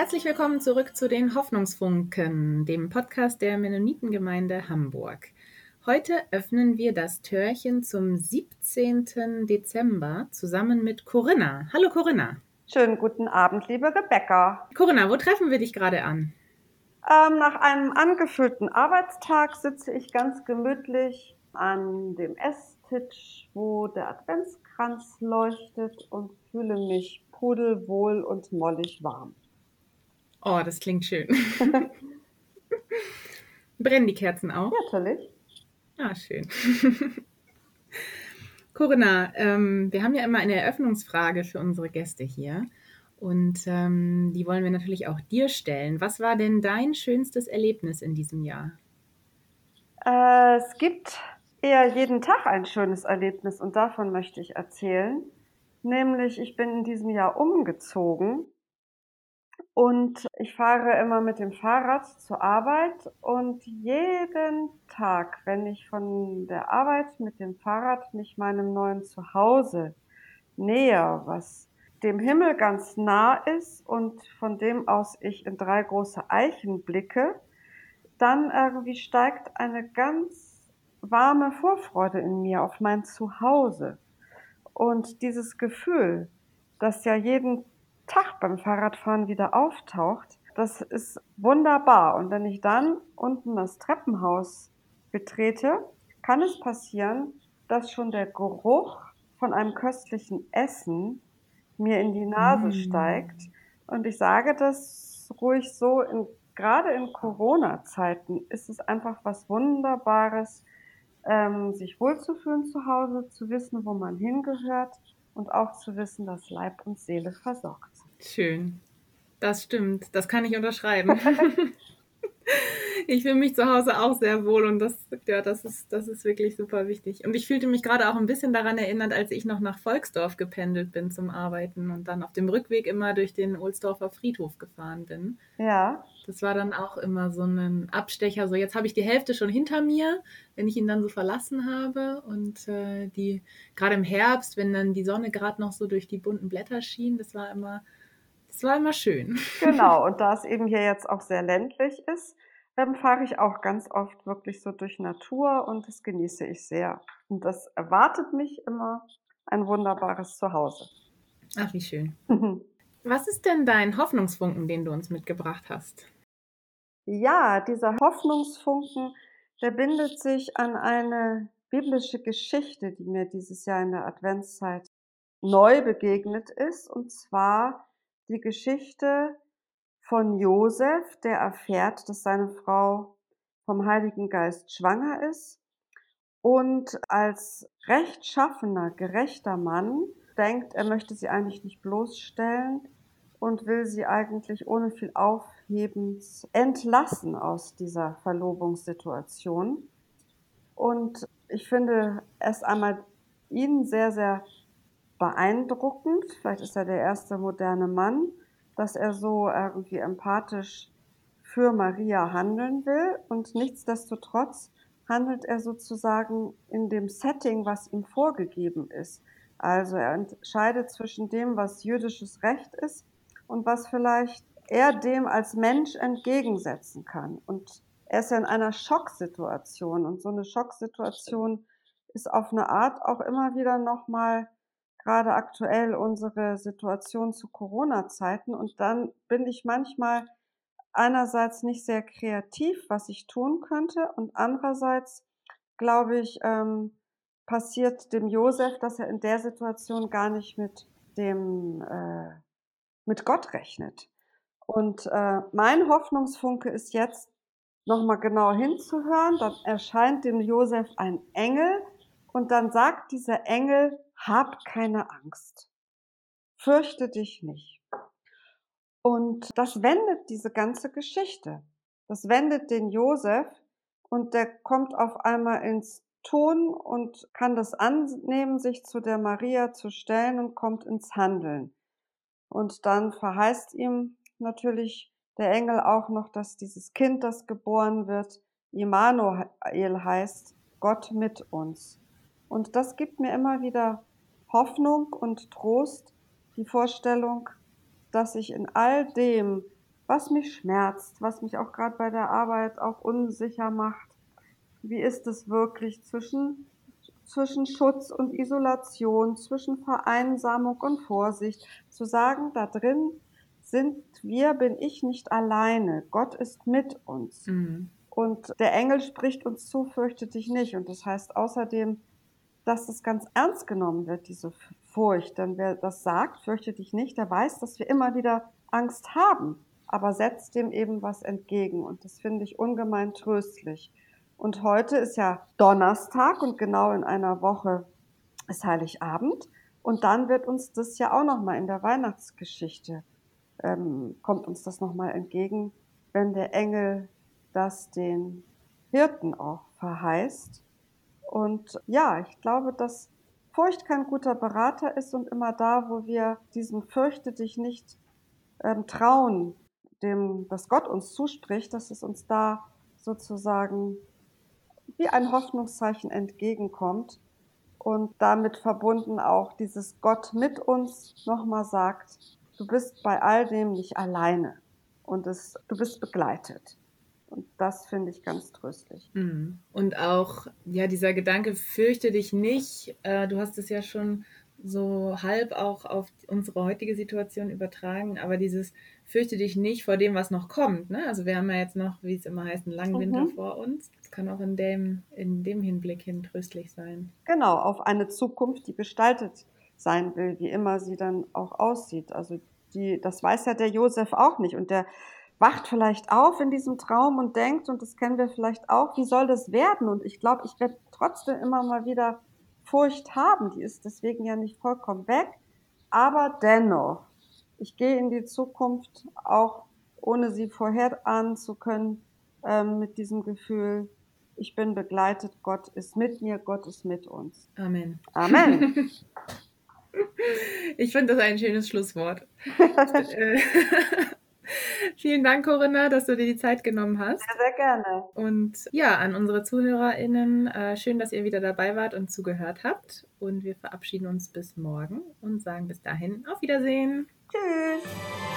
Herzlich willkommen zurück zu den Hoffnungsfunken, dem Podcast der Mennonitengemeinde Hamburg. Heute öffnen wir das Türchen zum 17. Dezember zusammen mit Corinna. Hallo Corinna. Schönen guten Abend, liebe Rebecca. Corinna, wo treffen wir dich gerade an? Ähm, nach einem angefüllten Arbeitstag sitze ich ganz gemütlich an dem Esstisch, wo der Adventskranz leuchtet und fühle mich pudelwohl und mollig warm. Oh, das klingt schön. Brennen die Kerzen auch? Natürlich. Ah, schön. Corinna, ähm, wir haben ja immer eine Eröffnungsfrage für unsere Gäste hier. Und ähm, die wollen wir natürlich auch dir stellen. Was war denn dein schönstes Erlebnis in diesem Jahr? Äh, es gibt eher jeden Tag ein schönes Erlebnis und davon möchte ich erzählen. Nämlich, ich bin in diesem Jahr umgezogen und ich fahre immer mit dem Fahrrad zur Arbeit und jeden Tag, wenn ich von der Arbeit mit dem Fahrrad mich meinem neuen Zuhause näher, was dem Himmel ganz nah ist und von dem aus ich in drei große Eichen blicke, dann irgendwie steigt eine ganz warme Vorfreude in mir auf mein Zuhause. Und dieses Gefühl, das ja jeden Tag beim Fahrradfahren wieder auftaucht, das ist wunderbar. Und wenn ich dann unten das Treppenhaus betrete, kann es passieren, dass schon der Geruch von einem köstlichen Essen mir in die Nase mm. steigt. Und ich sage das ruhig so, in, gerade in Corona-Zeiten ist es einfach was Wunderbares, ähm, sich wohlzufühlen zu Hause, zu wissen, wo man hingehört und auch zu wissen, dass Leib und Seele versorgt. Schön. Das stimmt. Das kann ich unterschreiben. ich fühle mich zu Hause auch sehr wohl und das, ja, das ist, das ist wirklich super wichtig. Und ich fühlte mich gerade auch ein bisschen daran erinnert, als ich noch nach Volksdorf gependelt bin zum Arbeiten und dann auf dem Rückweg immer durch den Ohlsdorfer Friedhof gefahren bin. Ja. Das war dann auch immer so ein Abstecher. So, jetzt habe ich die Hälfte schon hinter mir, wenn ich ihn dann so verlassen habe. Und äh, die, gerade im Herbst, wenn dann die Sonne gerade noch so durch die bunten Blätter schien, das war immer, das war immer schön. Genau, und da es eben hier jetzt auch sehr ländlich ist, ähm, fahre ich auch ganz oft wirklich so durch Natur und das genieße ich sehr. Und das erwartet mich immer ein wunderbares Zuhause. Ach, wie schön. Was ist denn dein Hoffnungsfunken, den du uns mitgebracht hast? Ja, dieser Hoffnungsfunken, der bindet sich an eine biblische Geschichte, die mir dieses Jahr in der Adventszeit neu begegnet ist, und zwar die Geschichte von Josef, der erfährt, dass seine Frau vom Heiligen Geist schwanger ist und als rechtschaffener, gerechter Mann denkt, er möchte sie eigentlich nicht bloßstellen und will sie eigentlich ohne viel Aufhebens entlassen aus dieser Verlobungssituation. Und ich finde erst einmal ihn sehr, sehr beeindruckend. Vielleicht ist er der erste moderne Mann dass er so irgendwie empathisch für Maria handeln will und nichtsdestotrotz handelt er sozusagen in dem Setting, was ihm vorgegeben ist. Also er entscheidet zwischen dem, was jüdisches Recht ist und was vielleicht er dem als Mensch entgegensetzen kann. Und er ist ja in einer Schocksituation und so eine Schocksituation ist auf eine Art auch immer wieder nochmal gerade aktuell unsere Situation zu Corona-Zeiten. Und dann bin ich manchmal einerseits nicht sehr kreativ, was ich tun könnte. Und andererseits glaube ich, ähm, passiert dem Josef, dass er in der Situation gar nicht mit dem, äh, mit Gott rechnet. Und äh, mein Hoffnungsfunke ist jetzt, nochmal genau hinzuhören, dann erscheint dem Josef ein Engel. Und dann sagt dieser Engel, hab keine Angst. Fürchte dich nicht. Und das wendet diese ganze Geschichte. Das wendet den Josef und der kommt auf einmal ins Tun und kann das annehmen, sich zu der Maria zu stellen und kommt ins Handeln. Und dann verheißt ihm natürlich der Engel auch noch, dass dieses Kind, das geboren wird, Immanuel heißt, Gott mit uns. Und das gibt mir immer wieder Hoffnung und Trost, die Vorstellung, dass ich in all dem, was mich schmerzt, was mich auch gerade bei der Arbeit auch unsicher macht. Wie ist es wirklich zwischen, zwischen Schutz und Isolation, zwischen Vereinsamung und Vorsicht, zu sagen, da drin sind wir, bin ich nicht alleine. Gott ist mit uns. Mhm. Und der Engel spricht uns zu, fürchte dich nicht. Und das heißt außerdem, dass es ganz ernst genommen wird, diese Furcht. Denn wer das sagt, fürchte dich nicht, der weiß, dass wir immer wieder Angst haben, aber setzt dem eben was entgegen. Und das finde ich ungemein tröstlich. Und heute ist ja Donnerstag und genau in einer Woche ist Heiligabend. Und dann wird uns das ja auch nochmal in der Weihnachtsgeschichte, ähm, kommt uns das nochmal entgegen, wenn der Engel das den Hirten auch verheißt. Und ja, ich glaube, dass Furcht kein guter Berater ist und immer da, wo wir diesem Fürchte dich nicht ähm, trauen, dem, was Gott uns zuspricht, dass es uns da sozusagen wie ein Hoffnungszeichen entgegenkommt und damit verbunden auch dieses Gott mit uns nochmal sagt, du bist bei all dem nicht alleine und es, du bist begleitet. Und das finde ich ganz tröstlich. Mhm. Und auch, ja, dieser Gedanke, fürchte dich nicht. Äh, du hast es ja schon so halb auch auf unsere heutige Situation übertragen, aber dieses fürchte dich nicht vor dem, was noch kommt. Ne? Also wir haben ja jetzt noch, wie es immer heißt, einen langen mhm. Winter vor uns. Das kann auch in dem, in dem Hinblick hin tröstlich sein. Genau, auf eine Zukunft, die gestaltet sein will, wie immer sie dann auch aussieht. Also die, das weiß ja der Josef auch nicht. Und der wacht vielleicht auf in diesem Traum und denkt, und das kennen wir vielleicht auch, wie soll das werden? Und ich glaube, ich werde trotzdem immer mal wieder Furcht haben. Die ist deswegen ja nicht vollkommen weg. Aber dennoch, ich gehe in die Zukunft auch ohne sie vorherahnen zu können, ähm, mit diesem Gefühl, ich bin begleitet, Gott ist mit mir, Gott ist mit uns. Amen. Amen. Ich finde das ein schönes Schlusswort. Vielen Dank, Corinna, dass du dir die Zeit genommen hast. Sehr, sehr gerne. Und ja, an unsere ZuhörerInnen, äh, schön, dass ihr wieder dabei wart und zugehört habt. Und wir verabschieden uns bis morgen und sagen bis dahin auf Wiedersehen. Tschüss.